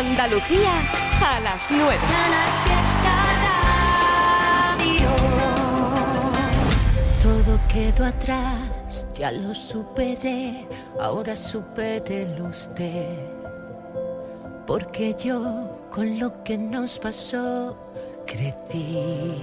Andalucía a las 9. Todo quedó atrás, ya lo superé, ahora supérelo usted. Porque yo con lo que nos pasó crecí.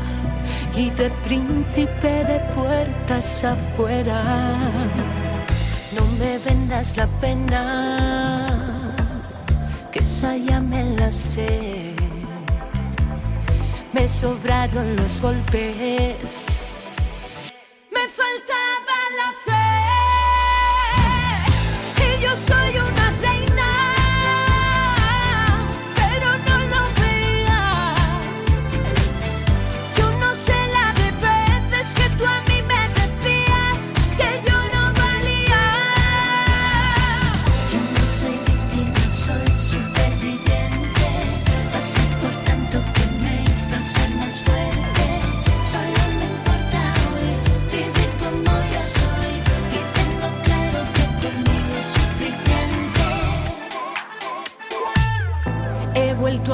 y de príncipe de puertas afuera. No me vendas la pena, que esa ya me la sé. Me sobraron los golpes,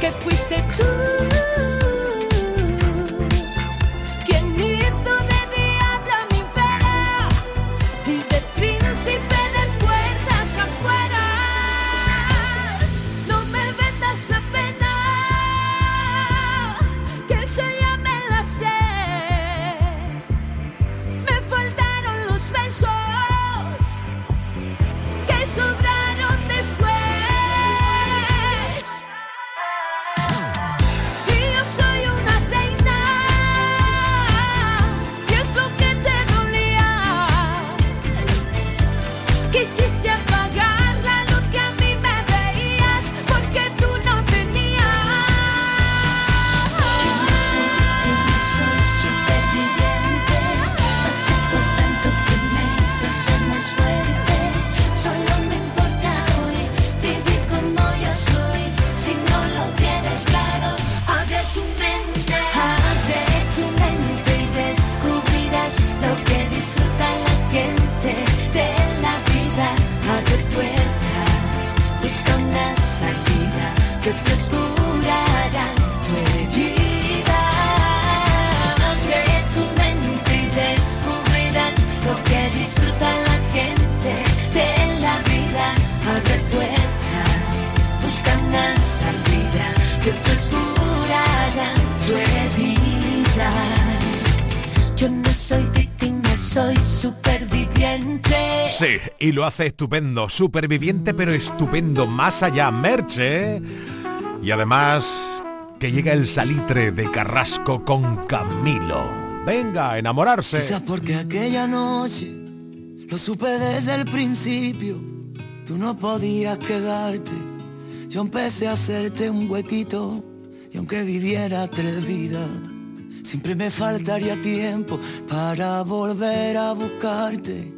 que fuiste tú. Sí, y lo hace estupendo, superviviente pero estupendo, más allá, Merche. Y además que llega el salitre de Carrasco con Camilo. Venga, a enamorarse. Quizás porque aquella noche lo supe desde el principio. Tú no podías quedarte. Yo empecé a hacerte un huequito. Y aunque viviera tres vidas, siempre me faltaría tiempo para volver a buscarte,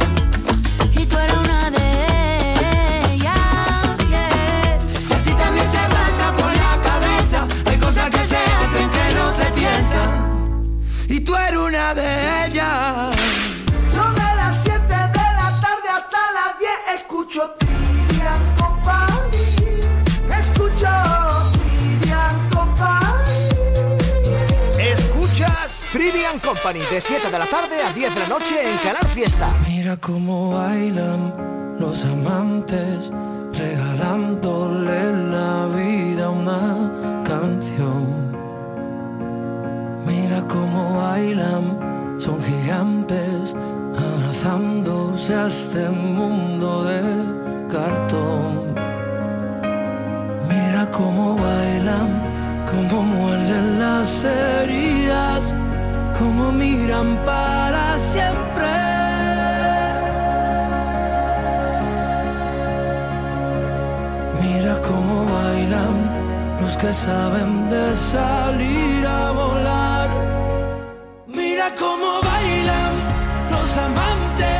Escucho Trivian Company. Escucho Trivian Company. Escuchas Trivian Company de 7 de la tarde a 10 de la noche en Canal Fiesta. Mira cómo bailan los amantes, regalándole la vida a una canción. Mira cómo bailan, son gigantes, a este mundo de cartón. Mira cómo bailan, cómo muerden las heridas, cómo miran para siempre. Mira cómo bailan los que saben de salir a volar. Mira cómo bailan los amantes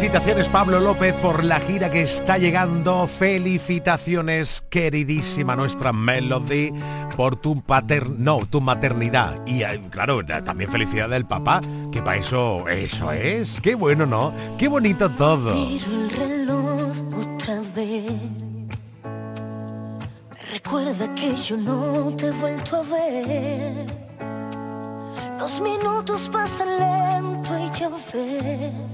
Felicitaciones Pablo López por la gira que está llegando. Felicitaciones queridísima nuestra Melody por tu pater no, tu maternidad. Y eh, claro, también felicidad del papá, que para eso, eso es. Qué bueno, ¿no? Qué bonito todo. El reloj otra vez. Recuerda que yo no te he vuelto a ver. Los minutos pasan lento y ya ves.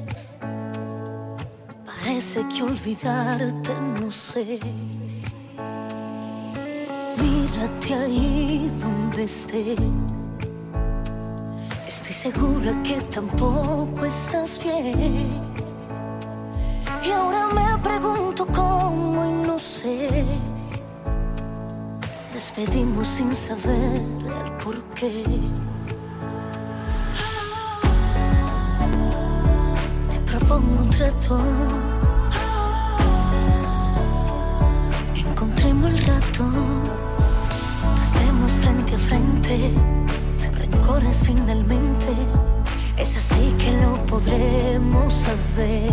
Parece que olvidarte no sé. Mírate ahí donde estés. Estoy segura que tampoco estás bien. Y ahora me pregunto cómo y no sé. Despedimos sin saber el por qué. Te propongo un trato. Encontremos el rato. Estemos frente a frente. Sin rencores finalmente. Es así que lo podremos saber.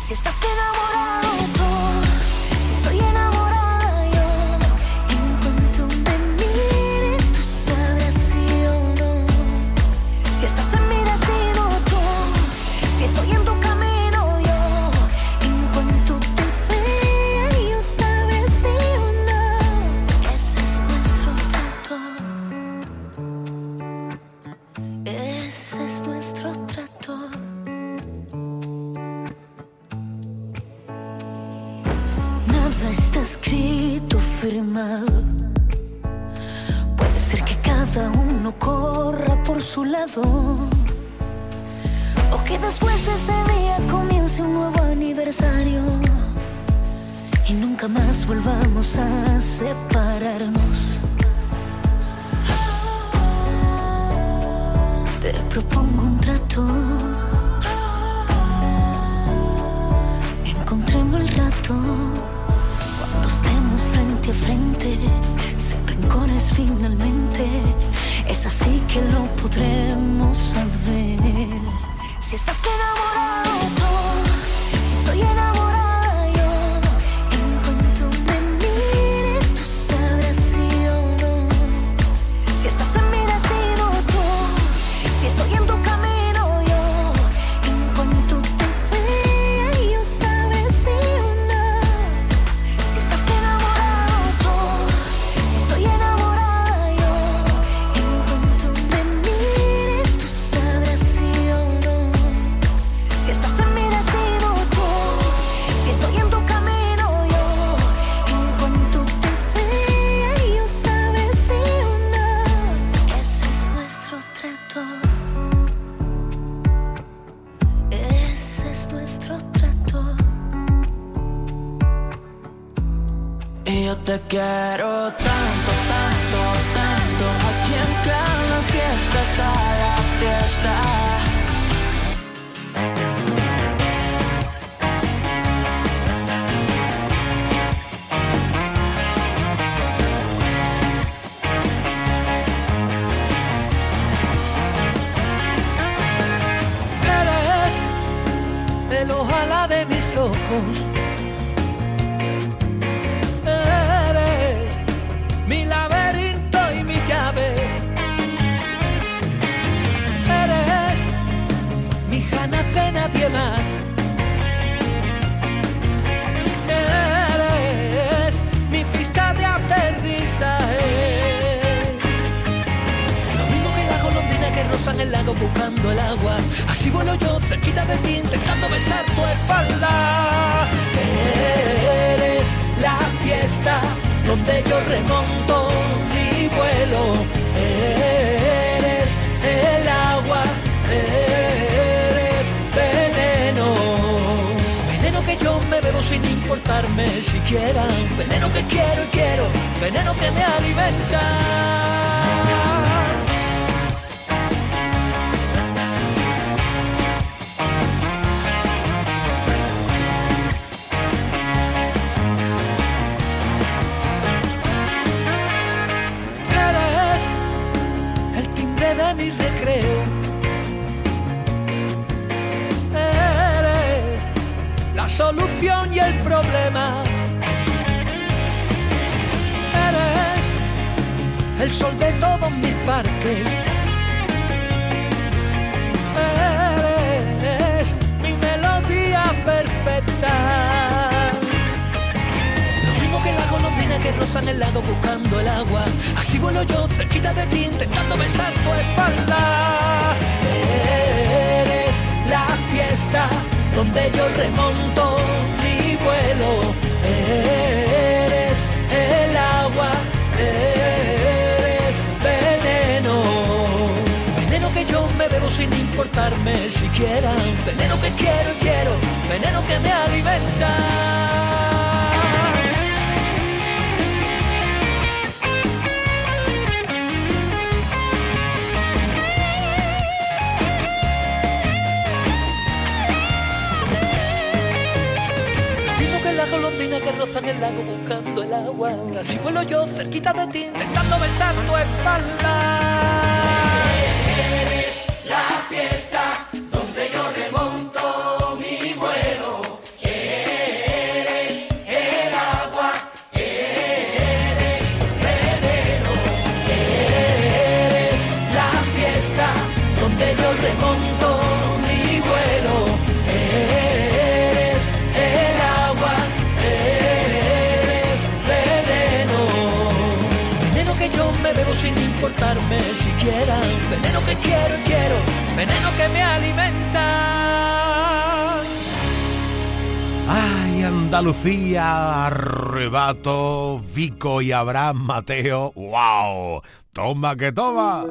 Si estás enamorado en el lago buscando el agua. Así vuelo yo cerquita de ti intentando besar tu espalda. Eres la fiesta donde yo remonto mi vuelo. Eres el agua, eres veneno. Veneno que yo me bebo sin importarme siquiera. Veneno que quiero y quiero. Veneno que me alimenta. problema. Eres el sol de todos mis parques. Eres mi melodía perfecta. Lo mismo que la golondrina que rosa en el lago buscando el agua. Así vuelo yo cerquita de ti intentando besar tu espalda. Eres la fiesta donde yo remonto eres el agua, eres veneno. Veneno que yo me bebo sin importarme siquiera, veneno que quiero y quiero, veneno que me alimenta. buscando el agua. Así vuelo yo cerquita de ti, intentando besar tu espalda. veneno que quiero y quiero, veneno que me alimenta. Ay, Andalucía, arrebato, Vico y Abraham Mateo, wow, toma que toma.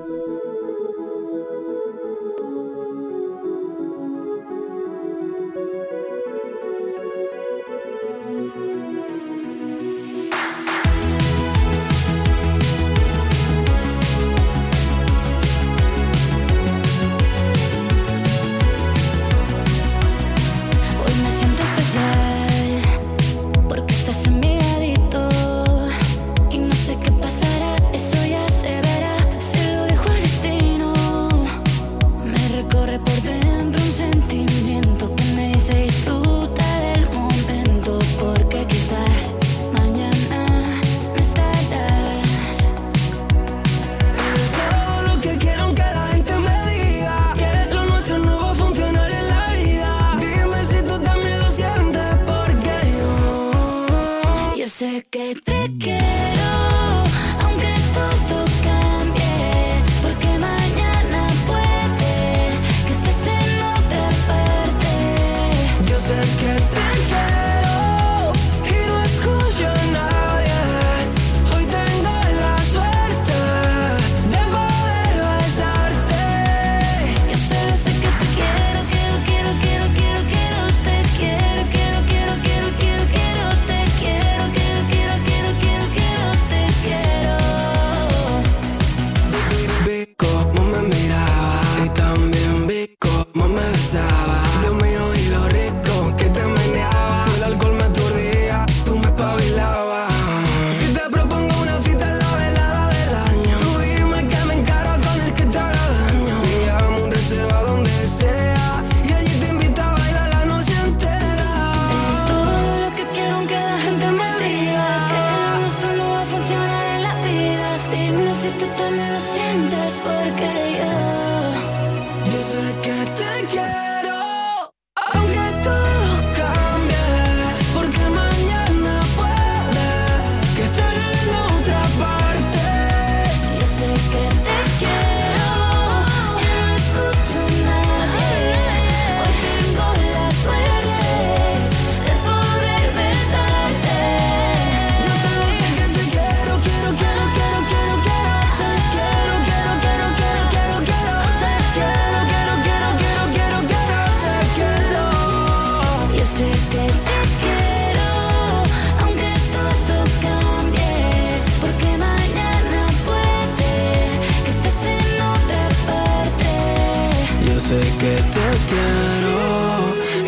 que te quiero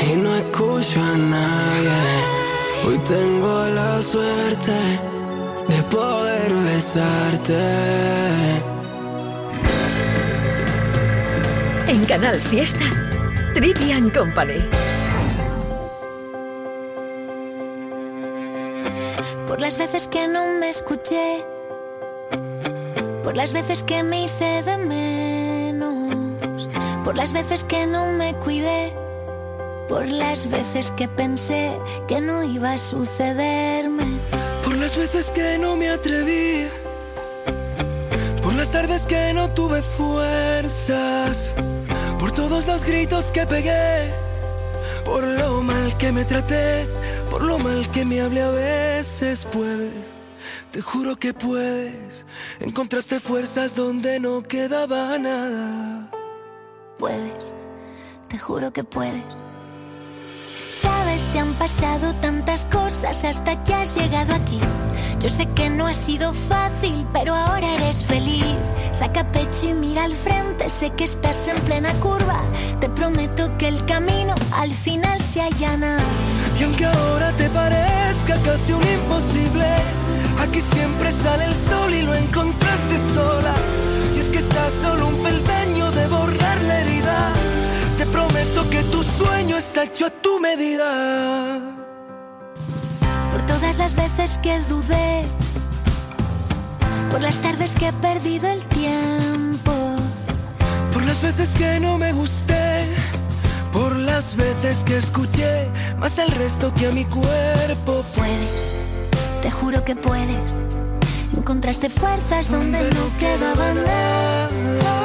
y no escucho a nadie. Hoy tengo la suerte de poder besarte. En Canal Fiesta, Trivian Company. Por las veces que no me escuché, por las veces que me hice de mí por las veces que no me cuidé, por las veces que pensé que no iba a sucederme, por las veces que no me atreví, por las tardes que no tuve fuerzas, por todos los gritos que pegué, por lo mal que me traté, por lo mal que me hablé a veces puedes. Te juro que puedes, encontraste fuerzas donde no quedaba nada. Puedes, te juro que puedes. Sabes, te han pasado tantas cosas hasta que has llegado aquí. Yo sé que no ha sido fácil, pero ahora eres feliz. Saca pecho y mira al frente, sé que estás en plena curva. Te prometo que el camino al final se allana. Y aunque ahora te parezca casi un imposible, aquí siempre sale el sol y lo encontraste sola. Y es que estás solo un peldaño de borrar la herida. Te prometo que tu sueño está hecho a tu medida. Por todas las veces que dudé, por las tardes que he perdido el tiempo, Por las veces que no me gusté, por las veces que escuché más al resto que a mi cuerpo. puedes, te juro que puedes. Encontraste fuerzas donde no quedaba nada.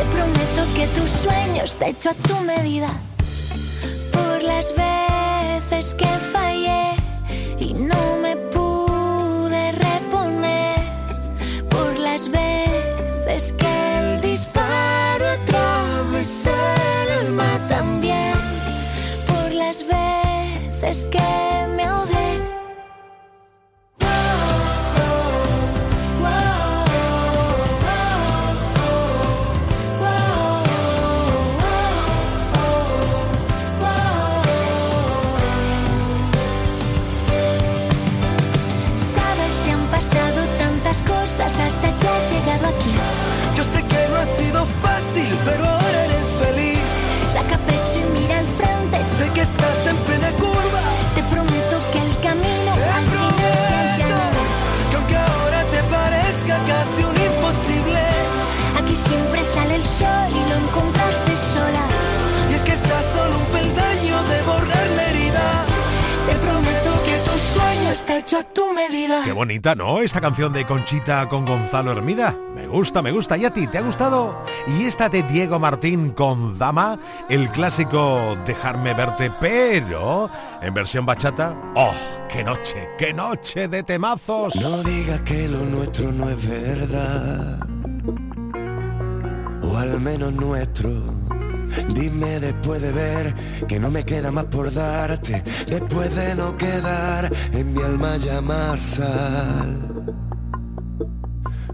Te prometo que tu sueño está hecho a tu medida. Por las veces que fallé y no me pude reponer. Por las veces que el disparo atravesó el alma también. Por las veces que a tu medida. Qué bonita, ¿no? Esta canción de Conchita con Gonzalo Hermida. Me gusta, me gusta. ¿Y a ti? ¿Te ha gustado? Y esta de Diego Martín con Dama, el clásico Dejarme verte, pero en versión bachata. ¡Oh, qué noche, qué noche de temazos! No digas que lo nuestro no es verdad, o al menos nuestro. Dime después de ver que no me queda más por darte, después de no quedar en mi alma ya más sal.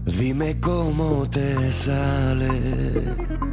Dime cómo te sale.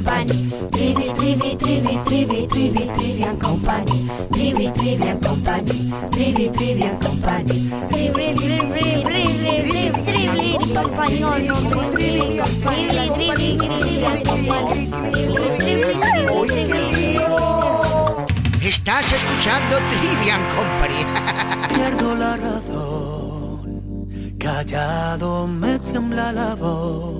Company, Trivi, Trivi, Trivi, Trivi, Trivi, Trivian Company, Trivi, Trivian Company, Trivi, Trivian Company, Trivi, Trivi, Trivi, Trivi, Trivi, Company, Trivi, Trivi, Trivi, Trivian Company, Estás escuchando Trivian Company. Pierdo la razón, callado me tiembla la voz,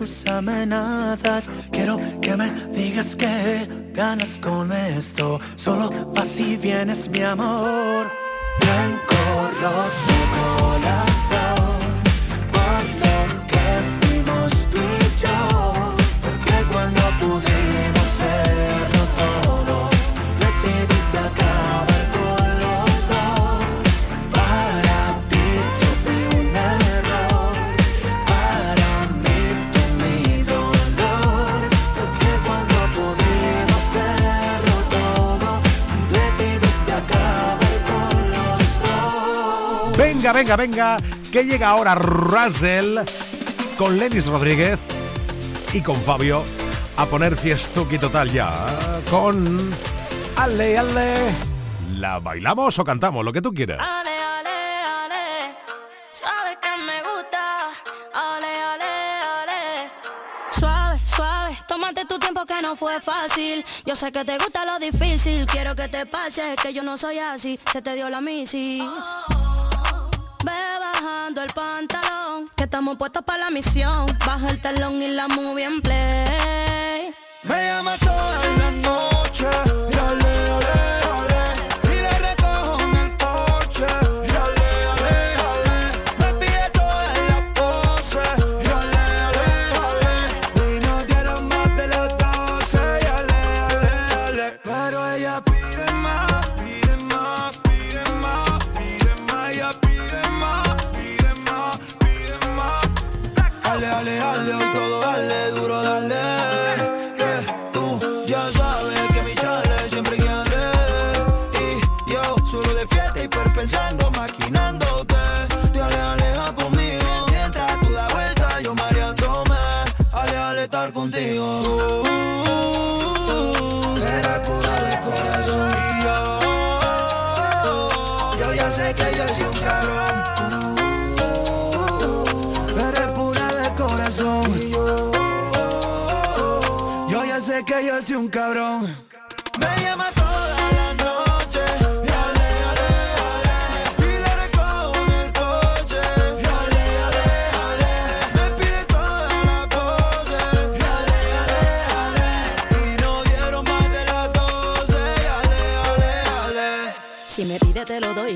todas tus Venga, venga, que llega ahora Russell con Lenis Rodríguez y con Fabio a poner fiestuki total ya con Ale, Ale. ¿La bailamos o cantamos? Lo que tú quieras. Ale, ale, ale, suave que me gusta. Ale, ale, ale. Suave, suave, tómate tu tiempo que no fue fácil. Yo sé que te gusta lo difícil, quiero que te pase, que yo no soy así. Se te dio la misi. Ve bajando el pantalón, que estamos puestos para la misión. Baja el telón y la movie en play. Me llama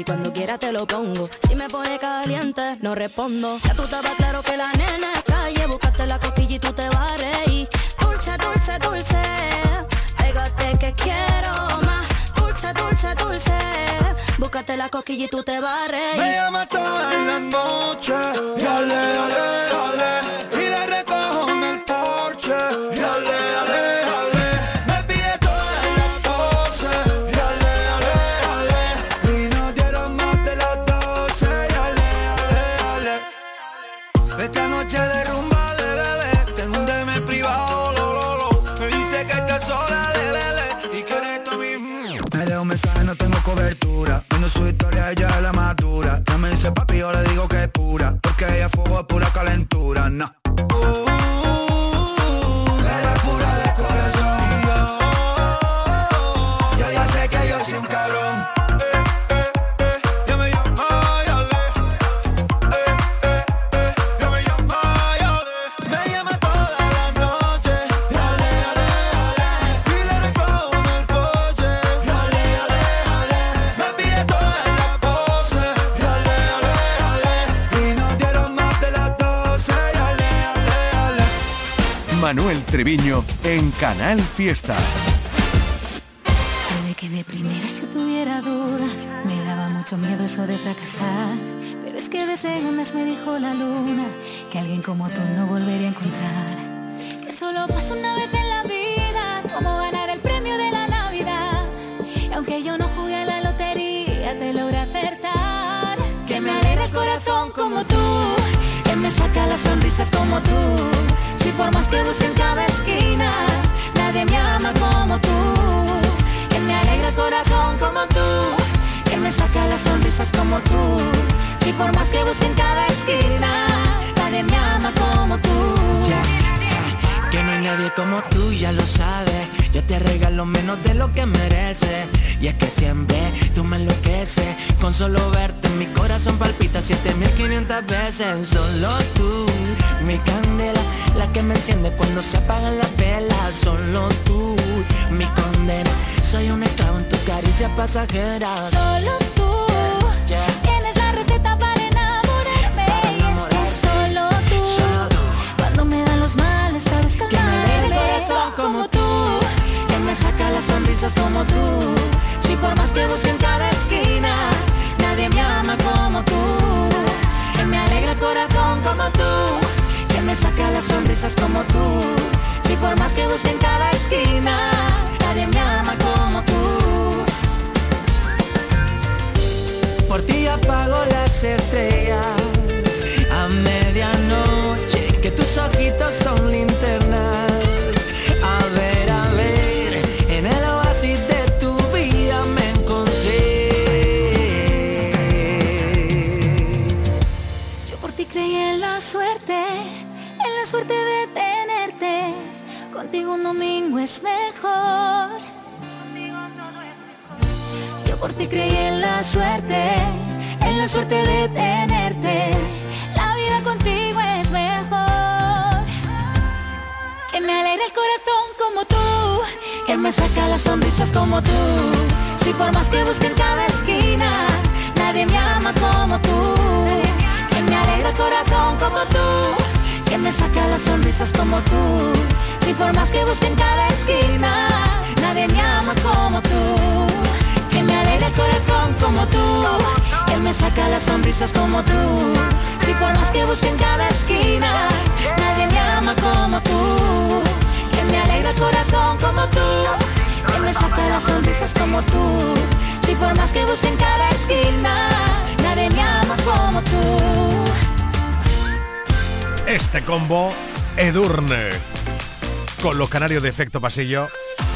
cuando quiera te lo pongo. Si me pone caliente, no respondo. Ya tú estabas claro que la nena es calle, buscaste la costilla y tú te vas a. Dulce, dulce, dulce, pégate que quiero más. Dulce, dulce, dulce, búscate la cosquilla y tú te vas a Me reír. llama toda la noche Y ale, ale, ale Y le recojo en el porche Y ale, ale, su historia, ella es la madura. Ya me dice papi, yo le digo que es pura Porque ella fuego es pura calentura, no Manuel Treviño en Canal Fiesta. Puede que de primera si tuviera dudas, me daba mucho miedo eso de fracasar. Pero es que de segundas me dijo la luna que alguien como tú no volvería a encontrar. Que solo pasa una vez en la vida, como ganar el premio de la Navidad. Y aunque yo no jugué a la lotería, te logré acertar. Que me alegra el corazón como tú, me saca las sonrisas como tú. Si por más que busque en cada esquina, nadie me ama como tú. Que me alegra el corazón como tú, que me saca las sonrisas como tú. Si por más que busque en cada esquina, nadie me ama como tú. Que no hay nadie como tú, ya lo sabes. Yo te regalo menos de lo que mereces. Y es que siempre tú me enloqueces. Con solo verte, mi corazón palpita 7500 veces. Solo tú, mi candela, la que me enciende cuando se apagan las velas. Solo tú, mi condena. Soy un esclavo en tu caricia pasajera. Solo tú como tú. Si por más que busque en cada esquina Nadie me ama como tú. Que me alegra el corazón como tú Que me saca las sonrisas como tú. Si por más que busque en cada esquina Nadie me ama como tú. Por ti apago las estrellas a medianoche, que tus ojitos son linternas. Es mejor. Yo por ti creí en la suerte, en la suerte de tenerte. La vida contigo es mejor. Que me alegra el corazón como tú, que me saca las sonrisas como tú. Si por más que busque en cada esquina, nadie me ama como tú. Que me alegra el corazón como tú, que me saca las sonrisas como tú. Si por más que busque en cada esquina, nadie me ama como tú. Que me alegra el corazón como tú, que me saca las sonrisas como tú. Si por más que busque en cada esquina, nadie me ama como tú. Que me alegra el corazón como tú, que me saca las sonrisas como tú. Si por más que busque en cada esquina, nadie me ama como tú. Este combo, Edurne, con los canarios de efecto pasillo.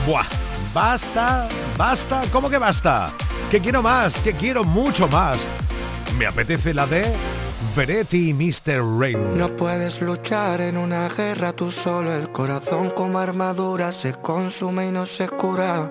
¡Buah! ¡Basta! ¡Basta! ¿Cómo que basta? que quiero más, que quiero mucho más. Me apetece la de Veretti y Mr. Rain. No puedes luchar en una guerra tú solo, el corazón como armadura se consume y no se cura.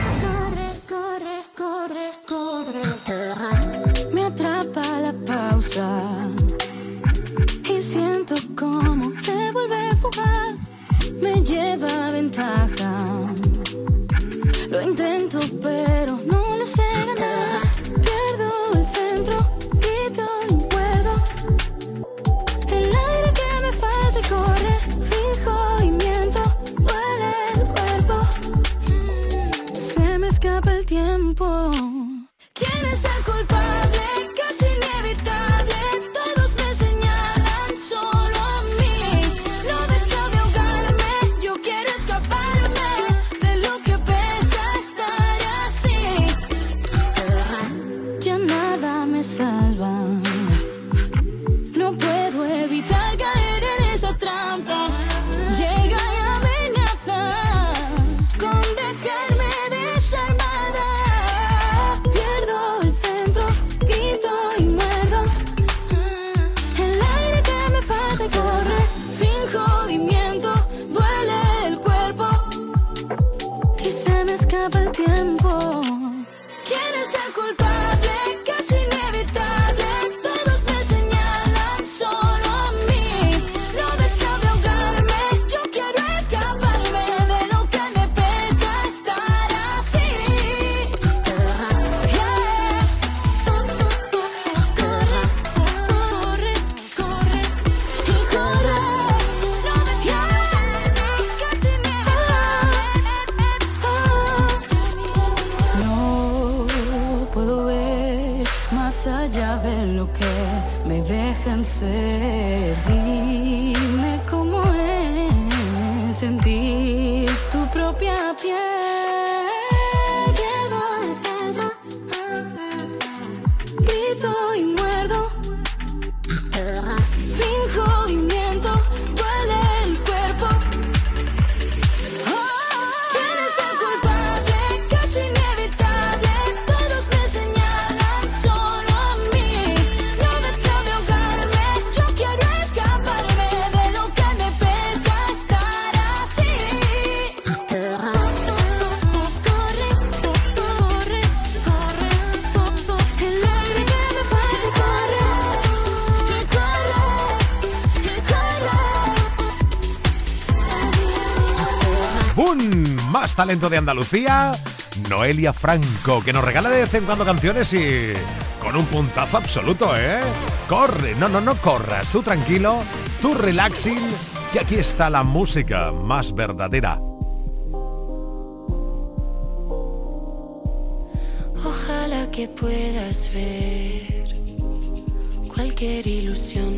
talento de Andalucía, Noelia Franco, que nos regala de vez en cuando canciones y con un puntazo absoluto, ¿eh? Corre, no, no, no corras, tú tranquilo, tú relaxing, que aquí está la música más verdadera. Ojalá que puedas ver cualquier ilusión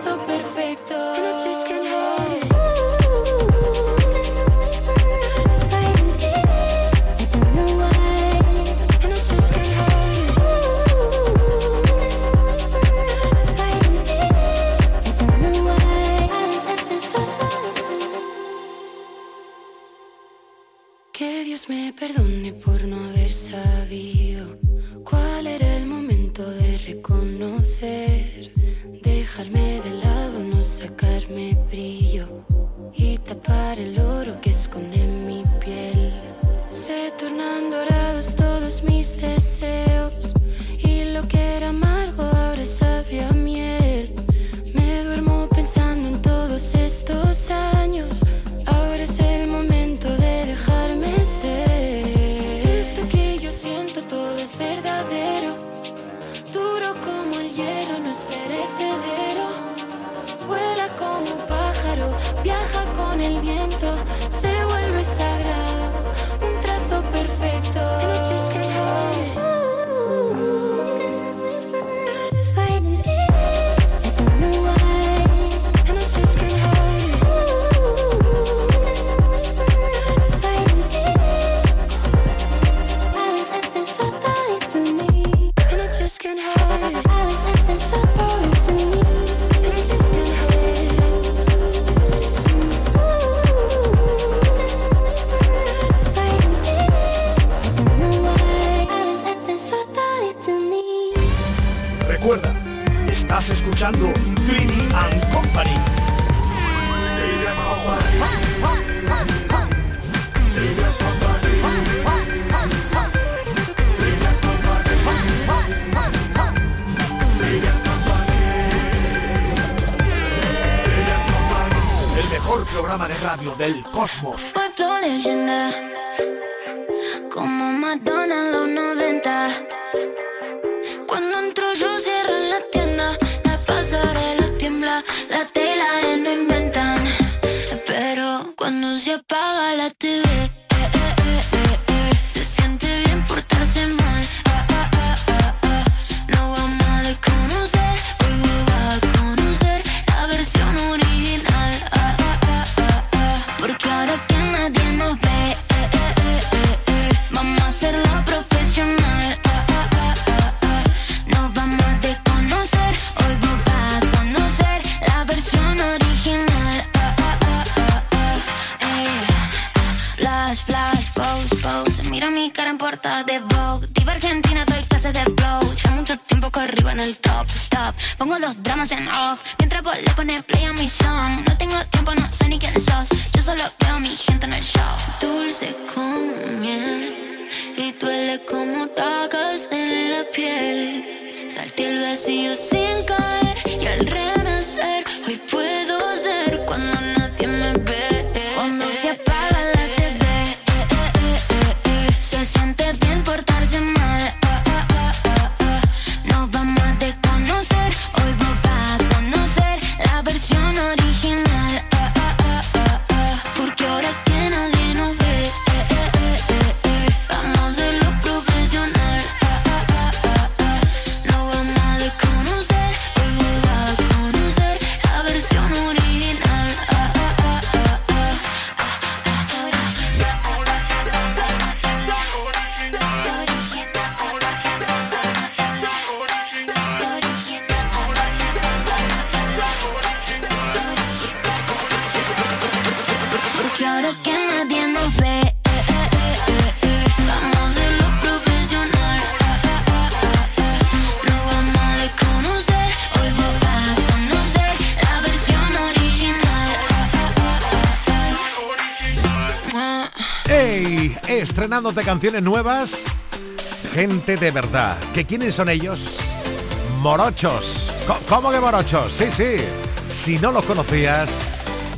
cosmos. Piel. Salté el vacío sin caer. Y al renacer, Estrenándote canciones nuevas. Gente de verdad. ¿Que quiénes son ellos? Morochos. ¿Cómo que morochos? Sí, sí. Si no los conocías,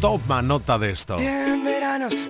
toma nota de esto.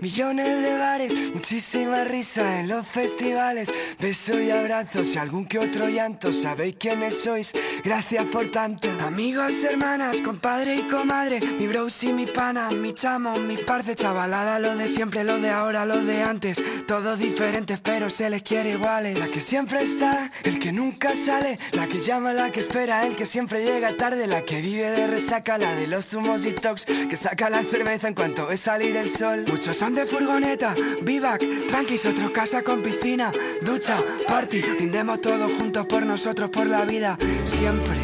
Millones de bares, muchísima risa en los festivales, besos y abrazos y algún que otro llanto. Sabéis quiénes sois, gracias por tanto. Amigos, hermanas, compadre y comadre, mi bros y mi pana, mi chamo, mi parce, chavalada, lo de siempre, lo de ahora, lo de antes. Todos diferentes, pero se les quiere iguales. La que siempre está, el que nunca sale, la que llama, la que espera, el que siempre llega tarde, la que vive de resaca, la de los zumos detox, que saca la cerveza en cuanto ve salir el sol. Muchos son de furgoneta, vivac, tranquis, otros casa con piscina, ducha, party, rindemos todos juntos por nosotros, por la vida, siempre.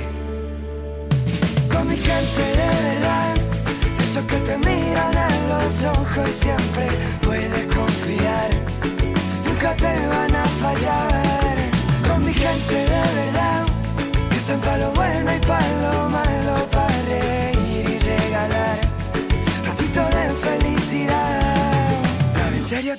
Con mi gente de verdad, esos que te miran a los ojos y siempre puedes confiar, nunca te van a fallar. Con mi gente de verdad,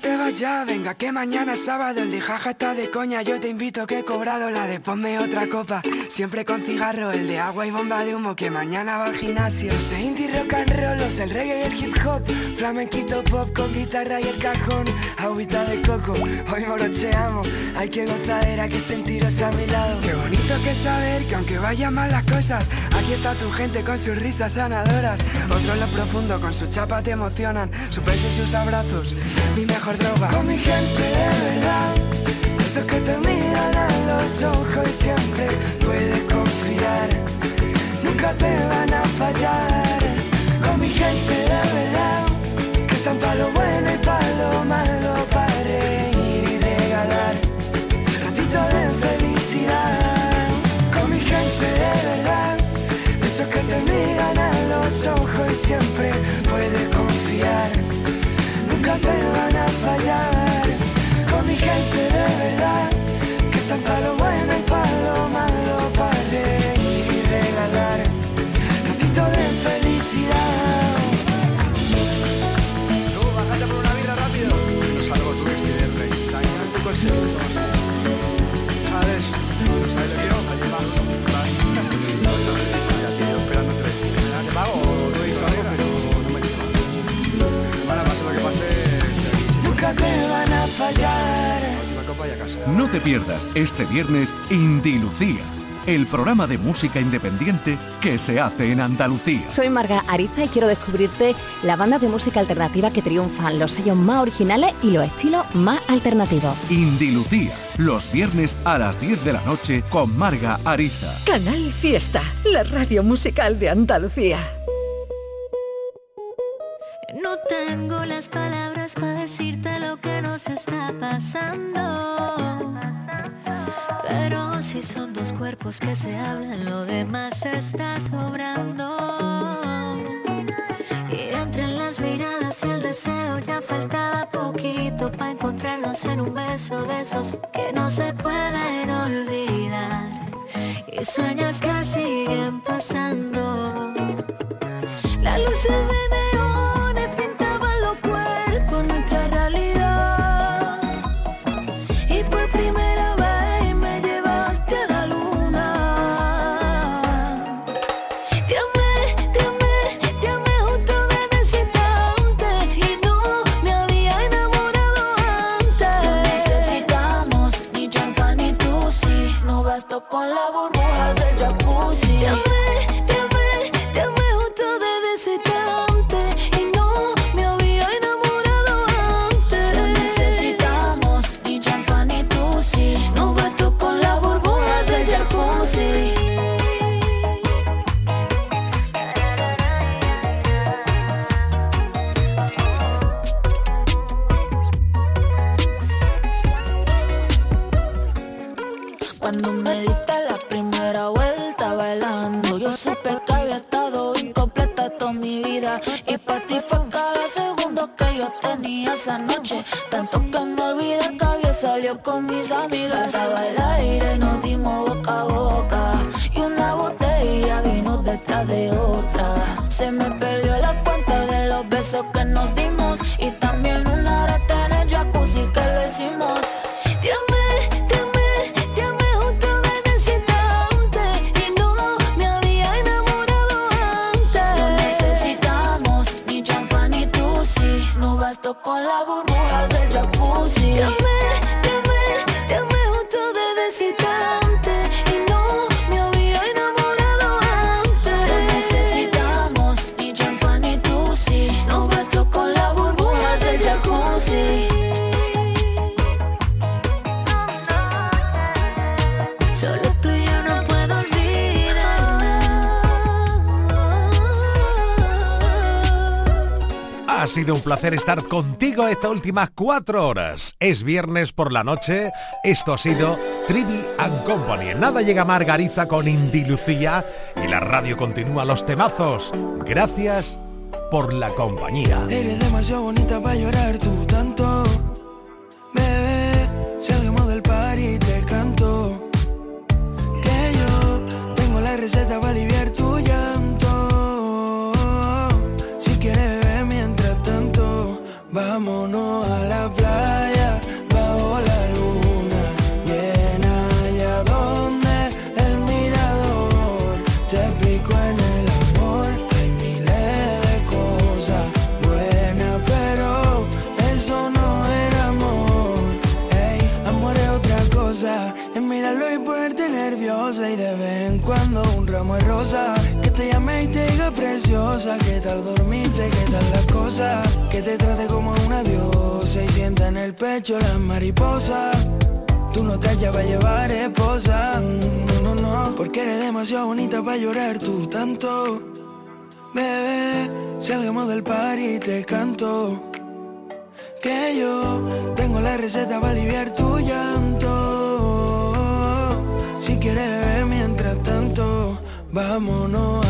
te vas ya? Venga, que mañana es sábado, el de jaja está de coña. Yo te invito que he cobrado la de ponme otra copa. Siempre con cigarro, el de agua y bomba de humo, que mañana va al gimnasio. Los de indie rock and roll, los del reggae y el hip hop. Flamenquito pop con guitarra y el cajón. Agüita de coco, hoy morocheamos. Hay que gozadera, que sentiros a mi lado. Qué bonito que saber que aunque vayan mal las cosas, aquí está tu gente con sus risas sanadoras. Otros en lo profundo con su chapa te emocionan. Su peso y sus abrazos, mi mejor droga. Con mi gente de verdad, esos que te miran a los ojos y siempre puedes confiar. Nunca te van a fallar. Con mi gente de verdad, que están para lo te pierdas este viernes Indilucía, el programa de música independiente que se hace en Andalucía. Soy Marga Ariza y quiero descubrirte la banda de música alternativa que triunfan, los sellos más originales y los estilos más alternativos. Indilucía, los viernes a las 10 de la noche con Marga Ariza. Canal Fiesta, la radio musical de Andalucía. No tengo las palabras para decirte lo que nos está pasando. Son dos cuerpos que se hablan, lo demás está sobrando. Y entre las miradas y el deseo ya faltaba poquito para encontrarnos en un beso de esos que no se pueden olvidar. Y sueños que siguen pasando. La luz se ve de mi vida. Y para ti fue cada segundo que yo tenía esa noche. Tanto que me olvidé que había salido con mis amigas. Estaba el aire, nos dimos boca a boca. Y una botella vino detrás de otra. Se me perdió la cuenta de los besos que nos dimos. un placer estar contigo estas últimas cuatro horas. Es viernes por la noche, esto ha sido Trivi and Company. Nada llega Margariza con Indy Lucía y la radio continúa los temazos. Gracias por la compañía. Eres demasiado bonita para llorar tú pecho la mariposa. Tú no te llevas a llevar esposa. No, no, no. Porque eres demasiado bonita para llorar tú tanto. Bebé, salgamos del par y te canto. Que yo tengo la receta para aliviar tu llanto. Si quieres, mientras tanto, vámonos a